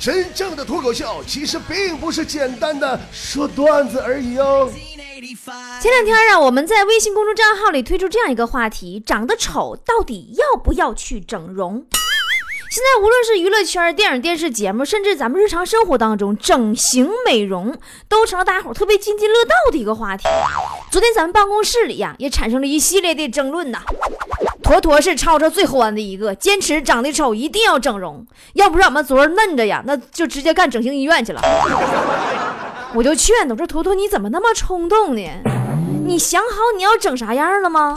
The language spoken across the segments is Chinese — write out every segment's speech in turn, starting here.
真正的脱口秀其实并不是简单的说段子而已哦。前两天啊，我们在微信公众账号里推出这样一个话题：长得丑到底要不要去整容？现在无论是娱乐圈、电影、电视节目，甚至咱们日常生活当中，整形美容都成了大家伙特别津津乐道的一个话题。昨天咱们办公室里呀，也产生了一系列的争论呐。坨坨是吵吵最欢的一个，坚持长得丑一定要整容，要不是俺们昨儿嫩着呀，那就直接干整形医院去了。我就劝他，我说坨坨你怎么那么冲动呢？你想好你要整啥样了吗？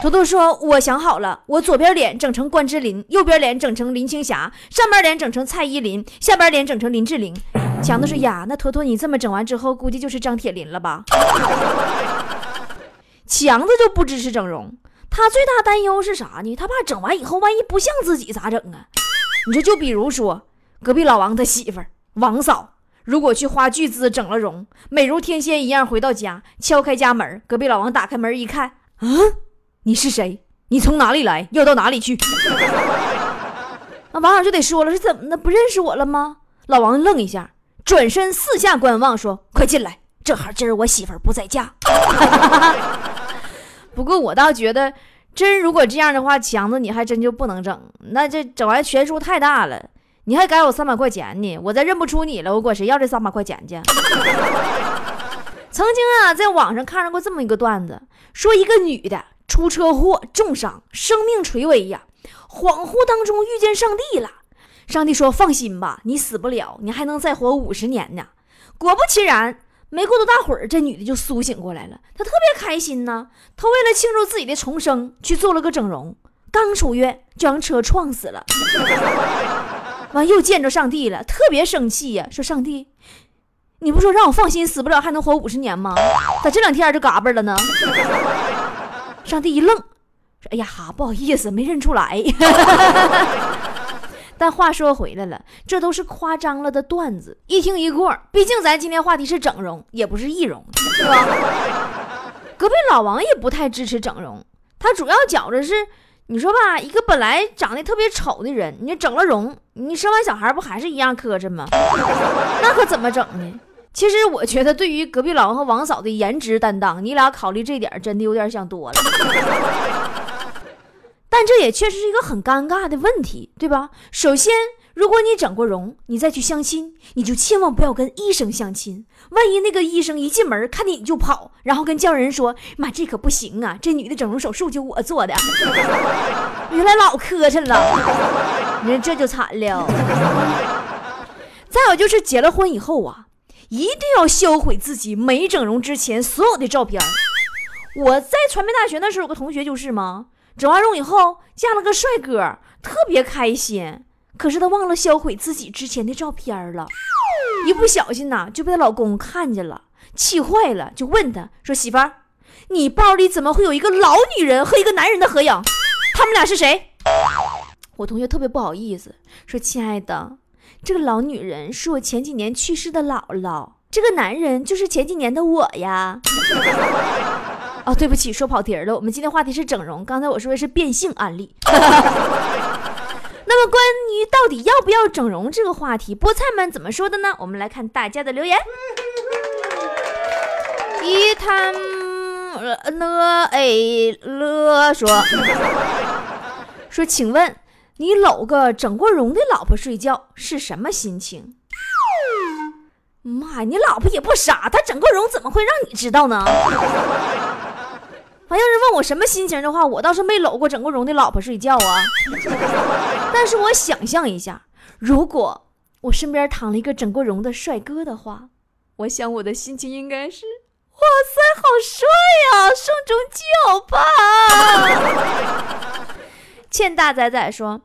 坨坨说：“我想好了，我左边脸整成关之琳，右边脸整成林青霞，上边脸整成蔡依林，下边脸整成林志玲。”强子说：“呀，那坨坨你这么整完之后，估计就是张铁林了吧？”强子就不支持整容，他最大担忧是啥呢？他怕整完以后万一不像自己咋整啊？你说，就比如说隔壁老王他媳妇王嫂。如果去花巨资整了容，美如天仙一样回到家，敲开家门，隔壁老王打开门一看，啊，你是谁？你从哪里来？要到哪里去？那王嫂就得说了，是怎么的？不认识我了吗？老王愣一下，转身四下观望，说：“快进来，正好今儿我媳妇不在家。”不过我倒觉得，真如果这样的话，强子你还真就不能整，那这整完悬殊太大了。你还给我三百块钱呢，我再认不出你了，我管谁要这三百块钱去？曾经啊，在网上看到过这么一个段子，说一个女的出车祸重伤，生命垂危呀，恍惚当中遇见上帝了。上帝说：“放心吧，你死不了，你还能再活五十年呢。”果不其然，没过多大会儿，这女的就苏醒过来了，她特别开心呢。她为了庆祝自己的重生，去做了个整容，刚出院就让车撞死了。完又见着上帝了，特别生气呀！说上帝，你不说让我放心，死不了还能活五十年吗？咋这两天就嘎巴了呢？上帝一愣，说：“哎呀，不好意思，没认出来。”但话说回来了，这都是夸张了的段子，一听一过。毕竟咱今天话题是整容，也不是易容，是吧？隔壁老王也不太支持整容，他主要觉着是。你说吧，一个本来长得特别丑的人，你整了容，你生完小孩不还是一样磕碜吗？那可怎么整呢？其实我觉得，对于隔壁老王和王嫂的颜值担当，你俩考虑这点真的有点想多了。但这也确实是一个很尴尬的问题，对吧？首先。如果你整过容，你再去相亲，你就千万不要跟医生相亲。万一那个医生一进门看见你就跑，然后跟叫人说：“妈，这可不行啊！这女的整容手术就我做的。” 原来老磕碜了，你说这就惨了。再有就是结了婚以后啊，一定要销毁自己没整容之前所有的照片。我在传媒大学那时候有个同学就是嘛，整完容以后嫁了个帅哥，特别开心。可是她忘了销毁自己之前的照片了，一不小心呐就被她老公看见了，气坏了，就问她说：“媳妇儿，你包里怎么会有一个老女人和一个男人的合影？他们俩是谁？”我同学特别不好意思说：“亲爱的，这个老女人是我前几年去世的姥姥，这个男人就是前几年的我呀。”哦，对不起，说跑题了。我们今天话题是整容，刚才我说的是变性案例。那么，关于到底要不要整容这个话题，菠菜们怎么说的呢？我们来看大家的留言。一他了 a 了说说，请问你搂个整过容的老婆睡觉是什么心情？妈呀，你老婆也不傻，她整过容怎么会让你知道呢？要是问我什么心情的话，我倒是没搂过整过容的老婆睡觉啊。但是我想象一下，如果我身边躺了一个整过容的帅哥的话，我想我的心情应该是：哇塞，好帅呀，生中就吧。欠大仔仔说：“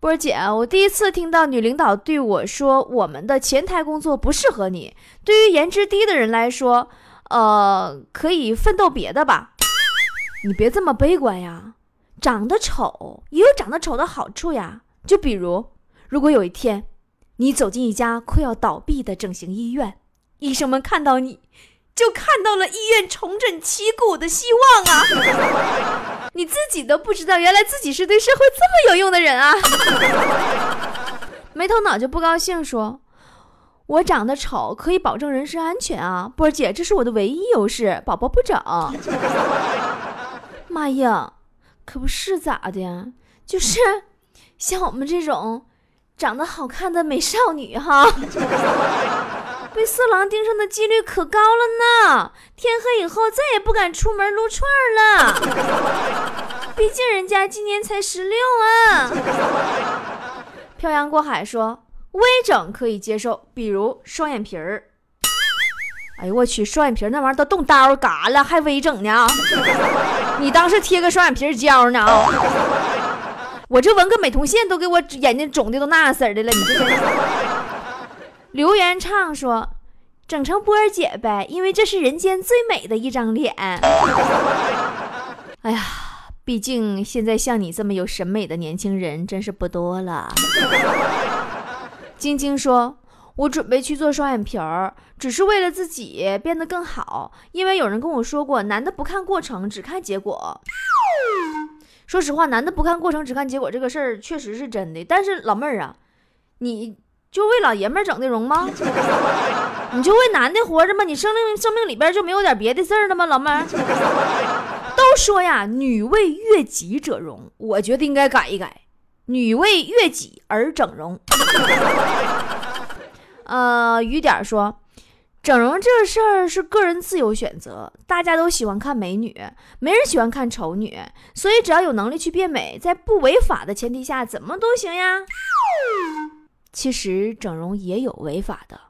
波姐，我第一次听到女领导对我说，我们的前台工作不适合你。对于颜值低的人来说，呃，可以奋斗别的吧。”你别这么悲观呀，长得丑也有长得丑的好处呀。就比如，如果有一天你走进一家快要倒闭的整形医院，医生们看到你，就看到了医院重整旗鼓的希望啊！你自己都不知道，原来自己是对社会这么有用的人啊！没头脑就不高兴，说：“我长得丑可以保证人身安全啊，波儿姐，这是我的唯一优势，宝宝不整。”妈呀，可不是咋的，就是像我们这种长得好看的美少女哈。被色狼盯上的几率可高了呢！天黑以后再也不敢出门撸串了。毕竟人家今年才十六啊。漂洋过海说微整可以接受，比如双眼皮儿。哎呦我去，双眼皮那玩意儿都动刀嘎了，还微整呢？你当是贴个双眼皮胶呢啊？我这纹个美瞳线都给我眼睛肿的都那样式的了，你这。刘元畅说：“整成波儿姐呗，因为这是人间最美的一张脸。”哎呀，毕竟现在像你这么有审美的年轻人真是不多了。晶晶说：“我准备去做双眼皮儿，只是为了自己变得更好，因为有人跟我说过，男的不看过程，只看结果。说实话，男的不看过程，只看结果这个事儿确实是真的。但是老妹儿啊，你。”就为老爷们儿整的容吗？你就为男的活着吗？你生命生命里边就没有点别的事儿了吗，老妹儿？都说呀，女为悦己者容，我觉得应该改一改，女为悦己而整容。呃，雨点说，整容这事儿是个人自由选择，大家都喜欢看美女，没人喜欢看丑女，所以只要有能力去变美，在不违法的前提下，怎么都行呀。其实整容也有违法的，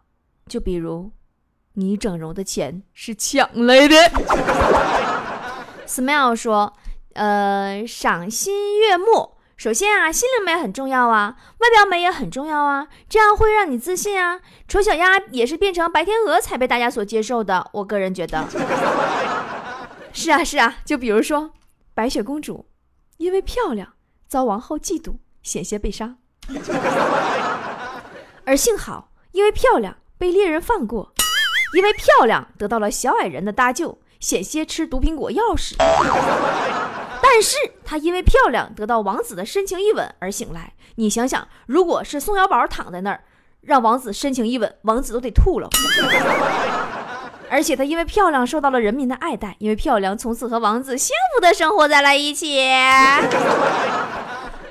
就比如，你整容的钱是抢来的。Smile 说：“呃，赏心悦目。首先啊，心灵美很重要啊，外表美也很重要啊，这样会让你自信啊。丑小鸭也是变成白天鹅才被大家所接受的。我个人觉得，是啊是啊。就比如说，白雪公主因为漂亮遭王后嫉妒，险些被杀。”而幸好，因为漂亮被猎人放过，因为漂亮得到了小矮人的搭救，险些吃毒苹果钥匙。但是她因为漂亮得到王子的深情一吻而醒来。你想想，如果是宋小宝躺在那儿，让王子深情一吻，王子都得吐了。而且她因为漂亮受到了人民的爱戴，因为漂亮从此和王子幸福的生活在了一起。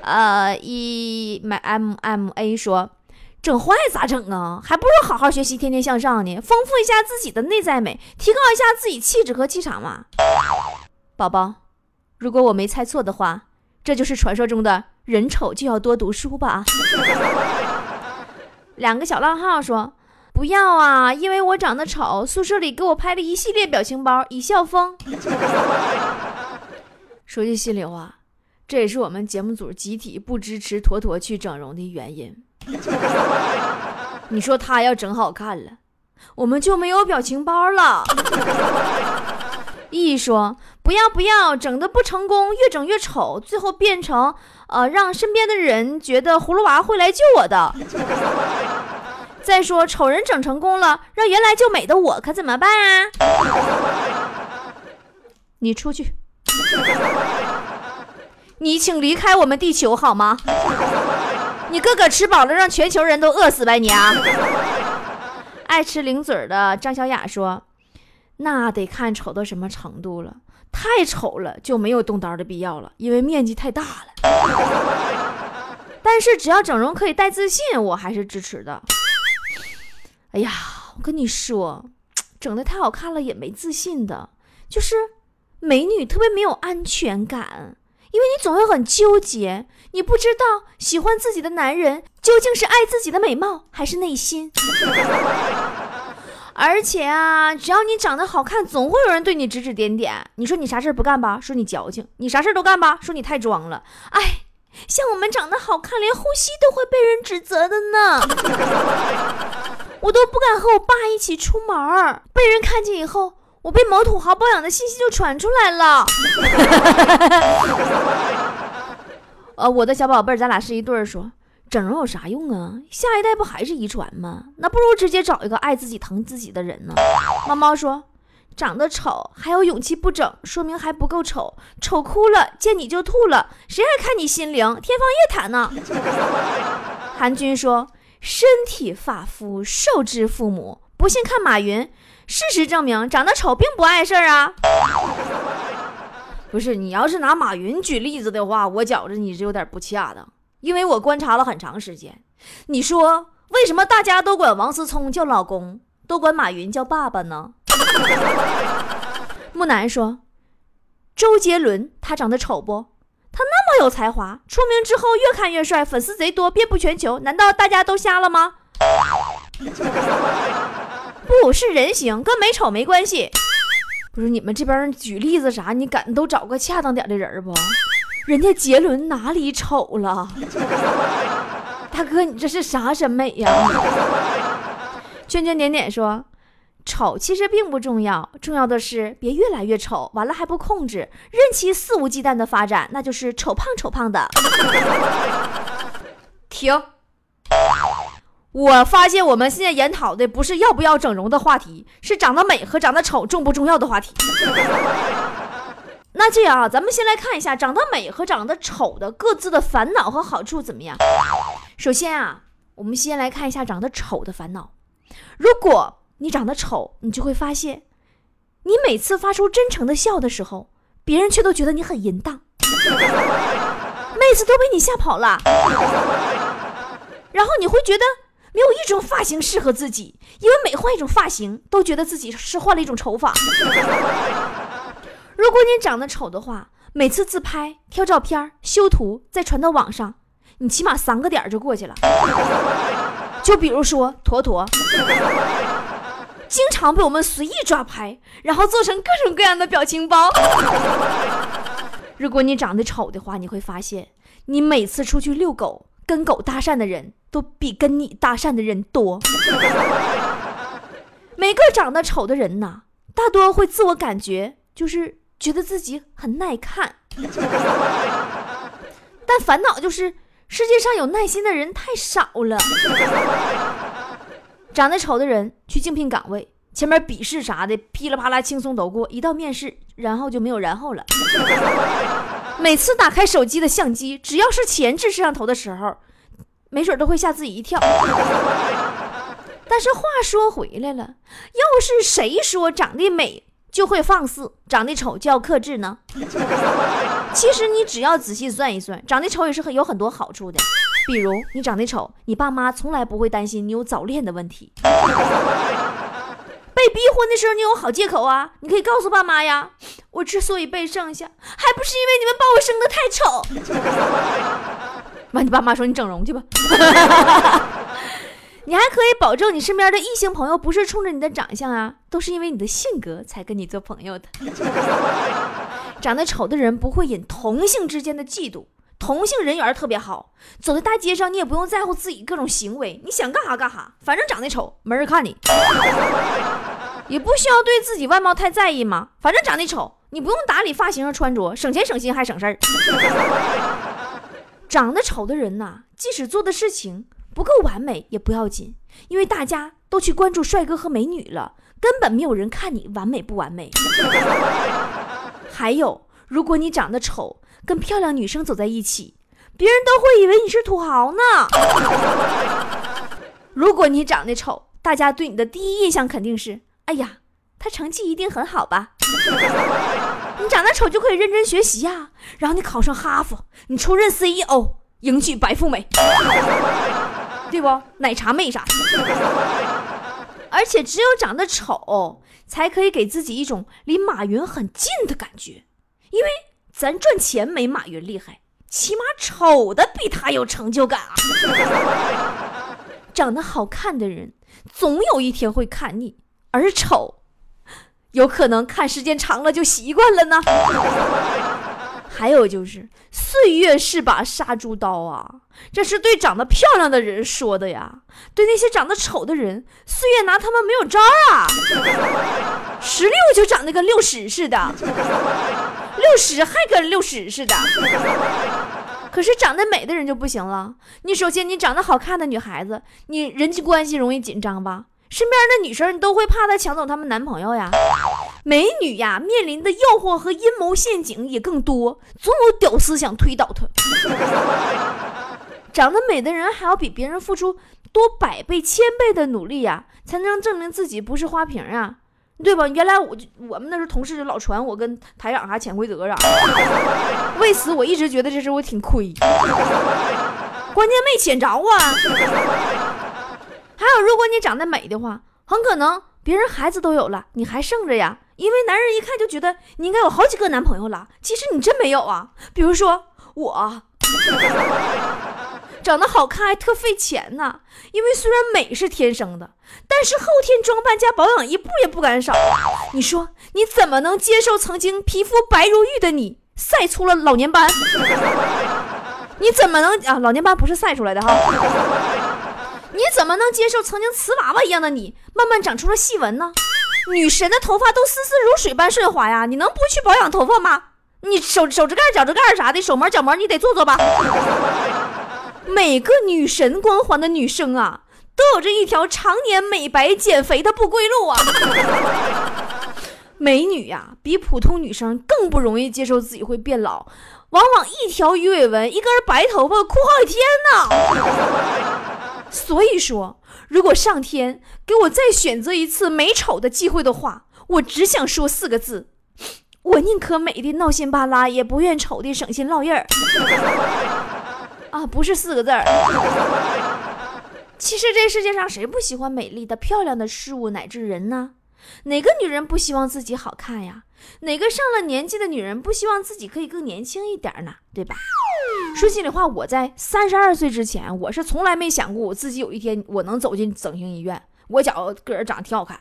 呃一买 M M A 说。整坏咋整啊？还不如好好学习，天天向上呢，丰富一下自己的内在美，提高一下自己气质和气场嘛。宝宝，如果我没猜错的话，这就是传说中的人丑就要多读书吧？两个小浪号说不要啊，因为我长得丑，宿舍里给我拍了一系列表情包，以笑疯。说句心里话，这也是我们节目组集体不支持坨坨去整容的原因。你说他要整好看了，我们就没有表情包了。一说不要不要，整的不成功，越整越丑，最后变成呃让身边的人觉得葫芦娃会来救我的。再说丑人整成功了，让原来就美的我可怎么办啊？你出去，你请离开我们地球好吗？你个个吃饱了，让全球人都饿死吧你啊！爱吃零嘴的张小雅说：“那得看丑到什么程度了，太丑了就没有动刀的必要了，因为面积太大了。但是只要整容可以带自信，我还是支持的。哎呀，我跟你说，整的太好看了也没自信的，就是美女特别没有安全感。”因为你总会很纠结，你不知道喜欢自己的男人究竟是爱自己的美貌还是内心。而且啊，只要你长得好看，总会有人对你指指点点。你说你啥事不干吧，说你矫情；你啥事都干吧，说你太装了。哎，像我们长得好看，连呼吸都会被人指责的呢。我都不敢和我爸一起出门，被人看见以后。我被某土豪包养的信息就传出来了。呃，我的小宝贝儿，咱俩是一对儿，说整容有啥用啊？下一代不还是遗传吗？那不如直接找一个爱自己、疼自己的人呢。猫猫说，长得丑还有勇气不整，说明还不够丑。丑哭了，见你就吐了，谁还看你心灵？天方夜谭呢？韩军说：“身体发肤受之父母。”不信看马云，事实证明长得丑并不碍事儿啊。不是你要是拿马云举例子的话，我觉着你是有点不恰当，因为我观察了很长时间。你说为什么大家都管王思聪叫老公，都管马云叫爸爸呢？木南说：“周杰伦他长得丑不？他那么有才华，出名之后越看越帅，粉丝贼多，遍布全球。难道大家都瞎了吗？” 不是人形，跟美丑没关系。不是你们这边举例子啥？你敢都找个恰当点的人不？人家杰伦哪里丑了？大哥，你这是啥审美呀？圈圈点点说，丑其实并不重要，重要的是别越来越丑，完了还不控制，任其肆无忌惮的发展，那就是丑胖丑胖的。停。我发现我们现在研讨的不是要不要整容的话题，是长得美和长得丑重不重要的话题。那这样啊，咱们先来看一下长得美和长得丑的各自的烦恼和好处怎么样？首先啊，我们先来看一下长得丑的烦恼。如果你长得丑，你就会发现，你每次发出真诚的笑的时候，别人却都觉得你很淫荡，妹子都被你吓跑了，然后你会觉得。没有一种发型适合自己，因为每换一种发型，都觉得自己是换了一种丑法。如果你长得丑的话，每次自拍、挑照片、修图再传到网上，你起码三个点就过去了。就比如说坨坨，经常被我们随意抓拍，然后做成各种各样的表情包。如果你长得丑的话，你会发现，你每次出去遛狗。跟狗搭讪的人都比跟你搭讪的人多。每个长得丑的人呐，大多会自我感觉就是觉得自己很耐看，但烦恼就是世界上有耐心的人太少了。长得丑的人去竞聘岗位，前面笔试啥的噼里啪啦轻松都过，一到面试，然后就没有然后了。每次打开手机的相机，只要是前置摄像头的时候，没准都会吓自己一跳。但是话说回来了，要是谁说长得美就会放肆，长得丑就要克制呢？其实你只要仔细算一算，长得丑也是很有很多好处的。比如你长得丑，你爸妈从来不会担心你有早恋的问题。被逼婚的时候，你有好借口啊！你可以告诉爸妈呀，我之所以被剩下，还不是因为你们把我生的太丑。完，你爸妈说你整容去吧。你还可以保证你身边的异性朋友不是冲着你的长相啊，都是因为你的性格才跟你做朋友的。长得丑的人不会引同性之间的嫉妒，同性人缘特别好，走在大街上你也不用在乎自己各种行为，你想干啥干啥，反正长得丑没人看你。也不需要对自己外貌太在意嘛，反正长得丑，你不用打理发型和穿着，省钱省心还省事儿。长得丑的人呐，即使做的事情不够完美也不要紧，因为大家都去关注帅哥和美女了，根本没有人看你完美不完美。还有，如果你长得丑，跟漂亮女生走在一起，别人都会以为你是土豪呢。如果你长得丑，大家对你的第一印象肯定是。哎呀，他成绩一定很好吧？你长得丑就可以认真学习呀，然后你考上哈佛，你出任 CEO，迎娶白富美，对不？奶茶妹啥？而且只有长得丑，才可以给自己一种离马云很近的感觉，因为咱赚钱没马云厉害，起码丑的比他有成就感啊。长得好看的人，总有一天会看腻。而丑，有可能看时间长了就习惯了呢。还有就是，岁月是把杀猪刀啊，这是对长得漂亮的人说的呀。对那些长得丑的人，岁月拿他们没有招啊。十六就长得跟六十似的，六十还跟六十似的。可是长得美的人就不行了。你首先，你长得好看的女孩子，你人际关系容易紧张吧？身边的女生，你都会怕她抢走他们男朋友呀。美女呀，面临的诱惑和阴谋陷阱也更多，总有屌丝想推倒她。长得美的人还要比别人付出多百倍、千倍的努力呀，才能证明自己不是花瓶啊，对吧？原来我就我们那时候同事就老传我跟台长还潜规则啥，为此我一直觉得这事我挺亏，关键没潜着啊。还有，如果你长得美的话，很可能别人孩子都有了，你还剩着呀，因为男人一看就觉得你应该有好几个男朋友了，其实你真没有啊。比如说我。长得好看还特费钱呢，因为虽然美是天生的，但是后天装扮加保养一步也不敢少。你说你怎么能接受曾经皮肤白如玉的你晒出了老年斑？你怎么能啊？老年斑不是晒出来的哈？你怎么能接受曾经瓷娃娃一样的你慢慢长出了细纹呢？女神的头发都丝丝如水般顺滑呀，你能不去保养头发吗？你手手指盖、脚趾盖啥的，手膜、脚膜你得做做吧。每个女神光环的女生啊，都有着一条常年美白减肥的不归路啊！美女呀，比普通女生更不容易接受自己会变老，往往一条鱼尾纹、一根白头发哭好几天呢。所以说，如果上天给我再选择一次美丑的机会的话，我只想说四个字：我宁可美的闹心巴拉，也不愿丑的省心落印儿。啊，不是四个字儿。其实这世界上谁不喜欢美丽的、漂亮的事物乃至人呢？哪个女人不希望自己好看呀？哪个上了年纪的女人不希望自己可以更年轻一点呢？对吧？说心里话，我在三十二岁之前，我是从来没想过我自己有一天我能走进整形医院。我觉个人长得挺好看，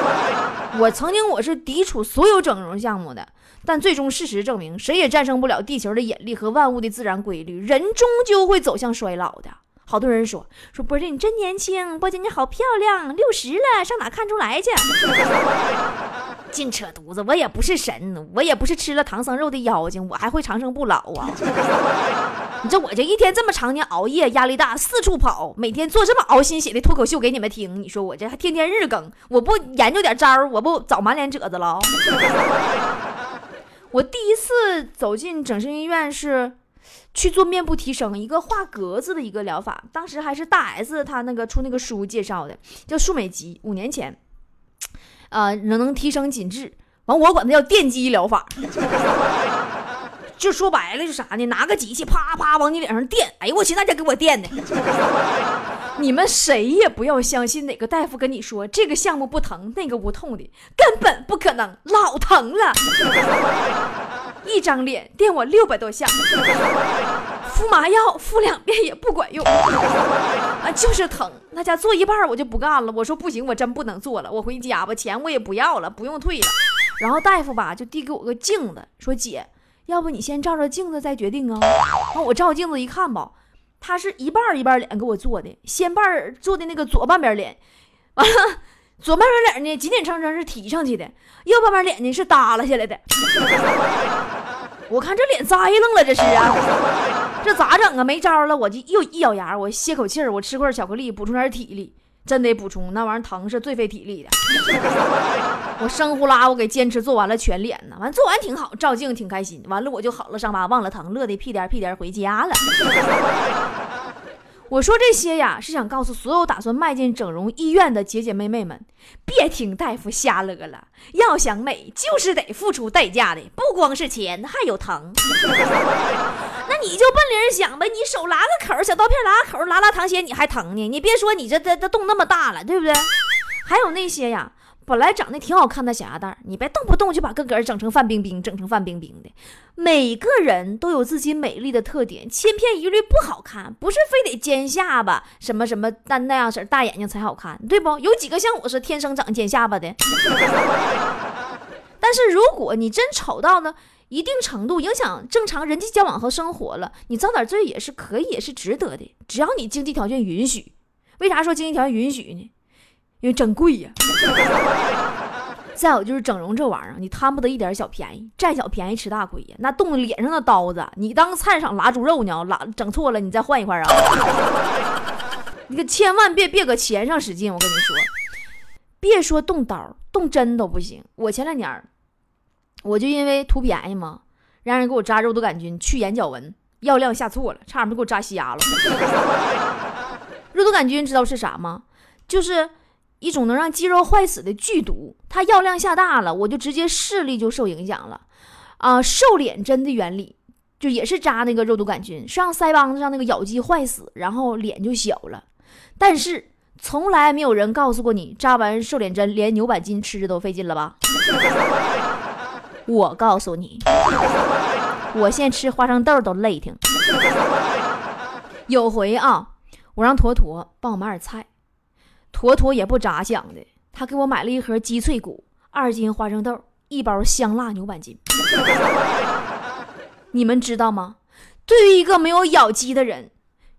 我曾经我是抵触所有整容项目的。但最终事实证明，谁也战胜不了地球的引力和万物的自然规律，人终究会走向衰老的。好多人说说波姐你真年轻，波姐你好漂亮，六十了上哪看出来去？净扯犊子！我也不是神，我也不是吃了唐僧肉的妖精，我还会长生不老啊！你这我这一天这么长年熬夜，压力大，四处跑，每天做这么熬心血的脱口秀给你们听，你说我这还天天日更，我不研究点招儿，我不早满脸褶子了？我第一次走进整形医院是去做面部提升，一个画格子的一个疗法。当时还是大 S 她那个出那个书介绍的，叫舒美肌。五年前，啊，能能提升紧致。完，我管它叫电击疗法。就说白了是啥呢？拿个机器啪啪往你脸上电。哎呦我去，那家给我电的！你们谁也不要相信哪个大夫跟你说这个项目不疼，那个无痛的，根本不可能，老疼了。一张脸电我六百多下，敷麻药敷两遍也不管用，啊，就是疼。那家做一半我就不干了，我说不行，我真不能做了，我回家吧，钱我也不要了，不用退了。然后大夫吧就递给我个镜子，说姐，要不你先照照镜子再决定啊。那我照镜子一看吧。他是一半一半脸给我做的，先半做的那个左半边脸，完了左半边脸呢紧紧撑撑是提上去的，右半边脸呢是耷拉下来的。我看这脸栽楞了，这是啊，这咋整啊？没招了，我就又一咬牙，我歇口气儿，我吃块巧克力补充点体力。真得补充，那玩意儿疼是最费体力的。我生呼啦，我给坚持做完了全脸呢，完做完挺好，照镜挺开心。完了我就好了伤疤忘了疼，乐得屁颠屁颠回家了。我说这些呀，是想告诉所有打算迈进整容医院的姐姐妹妹们，别听大夫瞎乐了。要想美，就是得付出代价的，不光是钱，还有疼。那你就奔理想呗，你手拉个口，小刀片拉个口，拉拉糖血，你还疼呢？你别说你这这这洞那么大了，对不对？还有那些呀。本来长得挺好看的小鸭蛋，你别动不动就把个个整成范冰冰，整成范冰冰的。每个人都有自己美丽的特点，千篇一律不好看，不是非得尖下巴、什么什么那那样式大眼睛才好看，对不？有几个像我是天生长尖下巴的？但是如果你真丑到呢一定程度，影响正常人际交往和生活了，你遭点罪也是可以，也是值得的，只要你经济条件允许。为啥说经济条件允许呢？因为真贵呀！再有就是整容这玩意儿，你贪不得一点小便宜，占小便宜吃大亏呀。那动脸上的刀子，你当菜市场拉猪肉呢？拉整错了，你再换一块啊！你可千万别别搁钱上使劲，我跟你说，别说动刀，动针都不行。我前两年，我就因为图便宜嘛，让人给我扎肉毒杆菌去眼角纹，药量下错了，差点没给我扎瞎了。肉毒杆菌知道是啥吗？就是一种能让肌肉坏死的剧毒，它药量下大了，我就直接视力就受影响了。啊，瘦脸针的原理就也是扎那个肉毒杆菌，让腮帮子上那个咬肌坏死，然后脸就小了。但是从来没有人告诉过你，扎完瘦脸针连牛板筋吃着都费劲了吧？我告诉你，我现在吃花生豆都累挺。有回啊，我让坨坨帮我买点菜，坨坨也不咋想的，他给我买了一盒鸡脆骨、二斤花生豆、一包香辣牛板筋。你们知道吗？对于一个没有咬肌的人，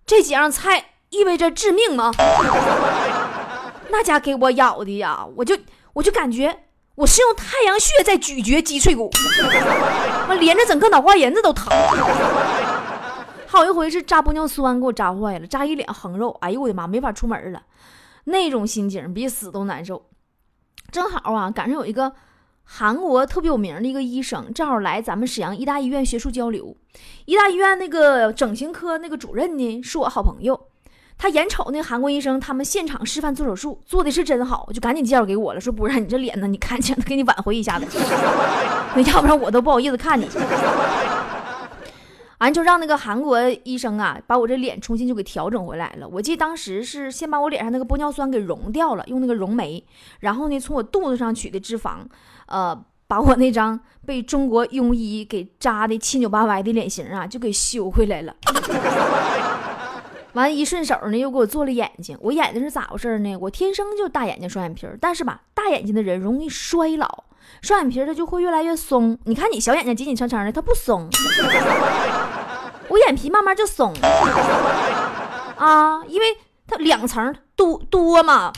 这几样菜意味着致命吗？那家给我咬的呀，我就我就感觉。我是用太阳穴在咀嚼鸡脆骨，我连着整个脑瓜仁子都疼。还有一回是扎玻尿酸给我扎坏了，扎一脸横肉，哎呦我的妈，没法出门了，那种心情比死都难受。正好啊，赶上有一个韩国特别有名的一个医生，正好来咱们沈阳医大医院学术交流。医大医院那个整形科那个主任呢，是我好朋友。他眼瞅那韩国医生他们现场示范做手术，做的是真好，就赶紧介绍给我了，说不然你这脸呢，你看见 给你挽回一下子，那 要不然我都不好意思看你。完就让那个韩国医生啊，把我这脸重新就给调整回来了。我记得当时是先把我脸上那个玻尿酸给溶掉了，用那个溶酶，然后呢从我肚子上取的脂肪，呃，把我那张被中国庸医给扎的七扭八歪的脸型啊，就给修回来了。完一顺手呢，又给我做了眼睛。我眼睛是咋回事呢？我天生就大眼睛双眼皮，但是吧，大眼睛的人容易衰老，双眼皮它就会越来越松。你看你小眼睛紧紧撑撑的，它不松，我眼皮慢慢就松啊，因为它两层多多嘛，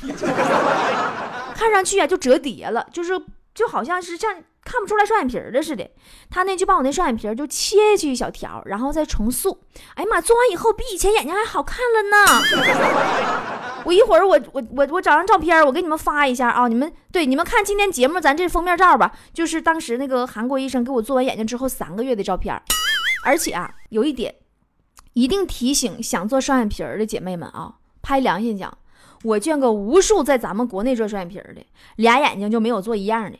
看上去啊就折叠了，就是就好像是像。看不出来双眼皮儿的似的，他呢就把我那双眼皮儿就切下去一小条，然后再重塑。哎呀妈，做完以后比以前眼睛还好看了呢。我一会儿我我我我找张照片，我给你们发一下啊。你们对你们看今天节目咱这封面照吧，就是当时那个韩国医生给我做完眼睛之后三个月的照片。而且啊，有一点一定提醒想做双眼皮儿的姐妹们啊，拍良心讲。我见过无数在咱们国内做双眼皮的，俩眼睛就没有做一样的，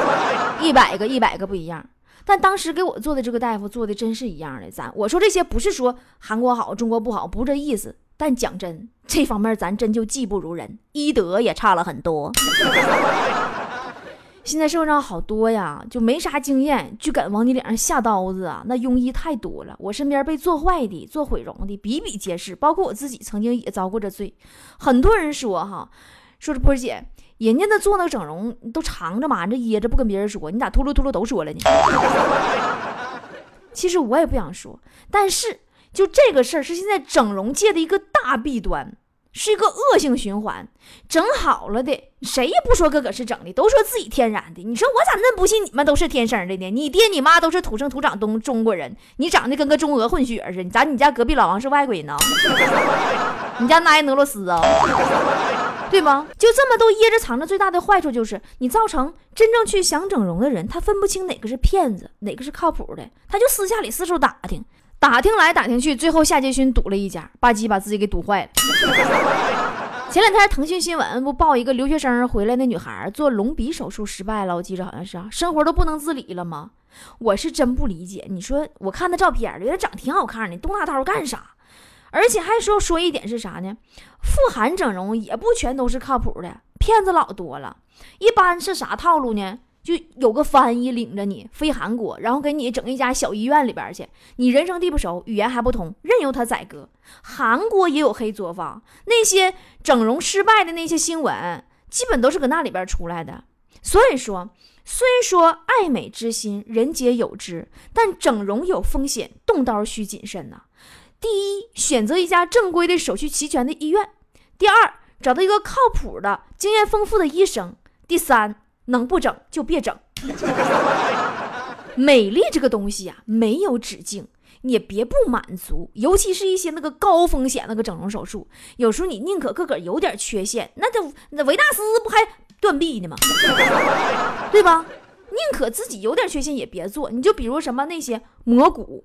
一百个一百个不一样。但当时给我做的这个大夫做的真是一样的。咱我说这些不是说韩国好中国不好，不是这意思。但讲真，这方面咱真就技不如人，医德也差了很多。现在社会上好多呀，就没啥经验，就敢往你脸上下刀子啊！那庸医太多了，我身边被做坏的、做毁容的比比皆是，包括我自己曾经也遭过这罪。很多人说哈，说是波姐，人家那做那整容都藏着瞒着掖着不跟别人说，你咋秃噜秃噜都说了呢？其实我也不想说，但是就这个事儿是现在整容界的一个大弊端。是一个恶性循环，整好了的谁也不说哥哥是整的，都说自己天然的。你说我咋那么不信你们都是天生的呢？你爹你妈都是土生土长东中国人，你长得跟个中俄混血似的。咋你家隔壁老王是外国人呢？你家那俄罗斯啊？对吗？就这么都掖着藏着，最大的坏处就是你造成真正去想整容的人，他分不清哪个是骗子，哪个是靠谱的，他就私下里四处打听。打听来打听去，最后夏杰勋堵了一家，吧唧把自己给堵坏了。前两天腾讯新闻不报一个留学生回来，那女孩做隆鼻手术失败了，我记着好像是啊，生活都不能自理了吗？我是真不理解。你说我看那照片，觉得长挺好看的，动那刀干啥？而且还说说一点是啥呢？富含整容也不全都是靠谱的，骗子老多了。一般是啥套路呢？就有个翻译领着你飞韩国，然后给你整一家小医院里边去。你人生地不熟，语言还不通，任由他宰割。韩国也有黑作坊，那些整容失败的那些新闻，基本都是搁那里边出来的。所以说，虽说爱美之心人皆有之，但整容有风险，动刀需谨慎呐。第一，选择一家正规的、手续齐全的医院；第二，找到一个靠谱的、经验丰富的医生；第三。能不整就别整。美丽这个东西呀，没有止境，你也别不满足。尤其是一些那个高风险那个整容手术，有时候你宁可个个有点缺陷，那就那维纳斯不还断臂呢吗？对吧？宁可自己有点缺陷也别做。你就比如什么那些磨骨、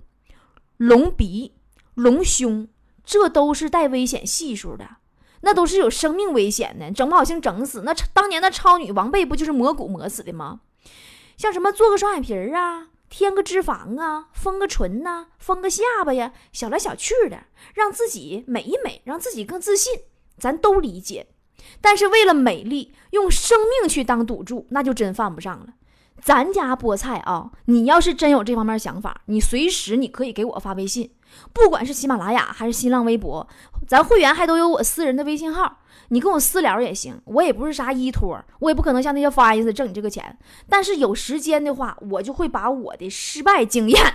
隆鼻、隆胸，这都是带危险系数的，那都是有生命危险的，整不好性整死。那当年的超女王贝不就是磨骨磨死的吗？像什么做个双眼皮儿啊，添个脂肪啊，丰个唇呐，丰个下巴呀，小来小去的，让自己美一美，让自己更自信，咱都理解。但是为了美丽，用生命去当赌注，那就真犯不上了。咱家菠菜啊，你要是真有这方面想法，你随时你可以给我发微信，不管是喜马拉雅还是新浪微博，咱会员还都有我私人的微信号。你跟我私聊也行，我也不是啥依托，我也不可能像那些发意思挣你这个钱。但是有时间的话，我就会把我的失败经验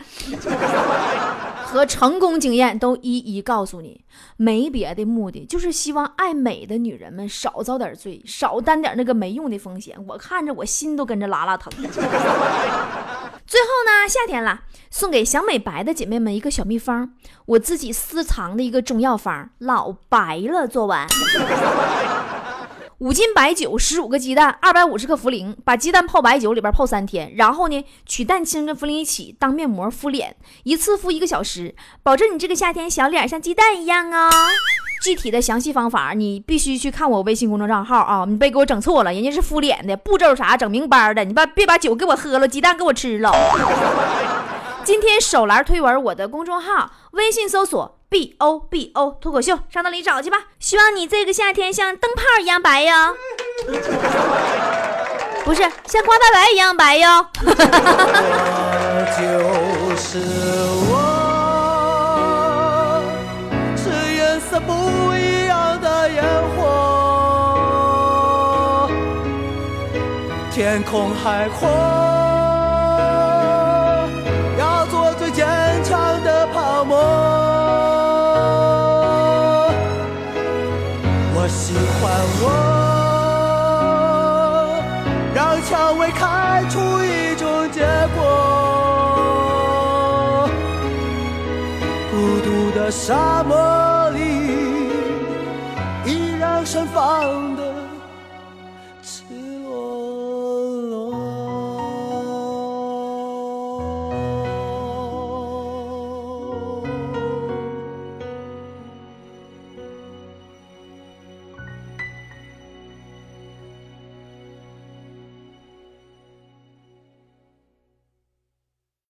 和成功经验都一一告诉你。没别的目的，就是希望爱美的女人们少遭点罪，少担点那个没用的风险。我看着我心都跟着拉拉疼。最后呢，夏天了，送给想美白的姐妹们一个小秘方，我自己私藏的一个中药方，老白了。做完，五斤白酒，十五个鸡蛋，二百五十克茯苓，把鸡蛋泡白酒里边泡三天，然后呢，取蛋清跟茯苓一起当面膜敷脸，一次敷一个小时，保证你这个夏天小脸像鸡蛋一样哦。具体的详细方法，你必须去看我微信公众账号啊！你别给我整错了，人家是敷脸的，步骤啥整明白的，你把别把酒给我喝了，鸡蛋给我吃了。今天手栏推文我的公众号，微信搜索 B O B O 脱口秀，上那里找去吧。希望你这个夏天像灯泡一样白哟，不是像刮大白一样白哟。就是我。不一样的烟火，天空海阔，sabe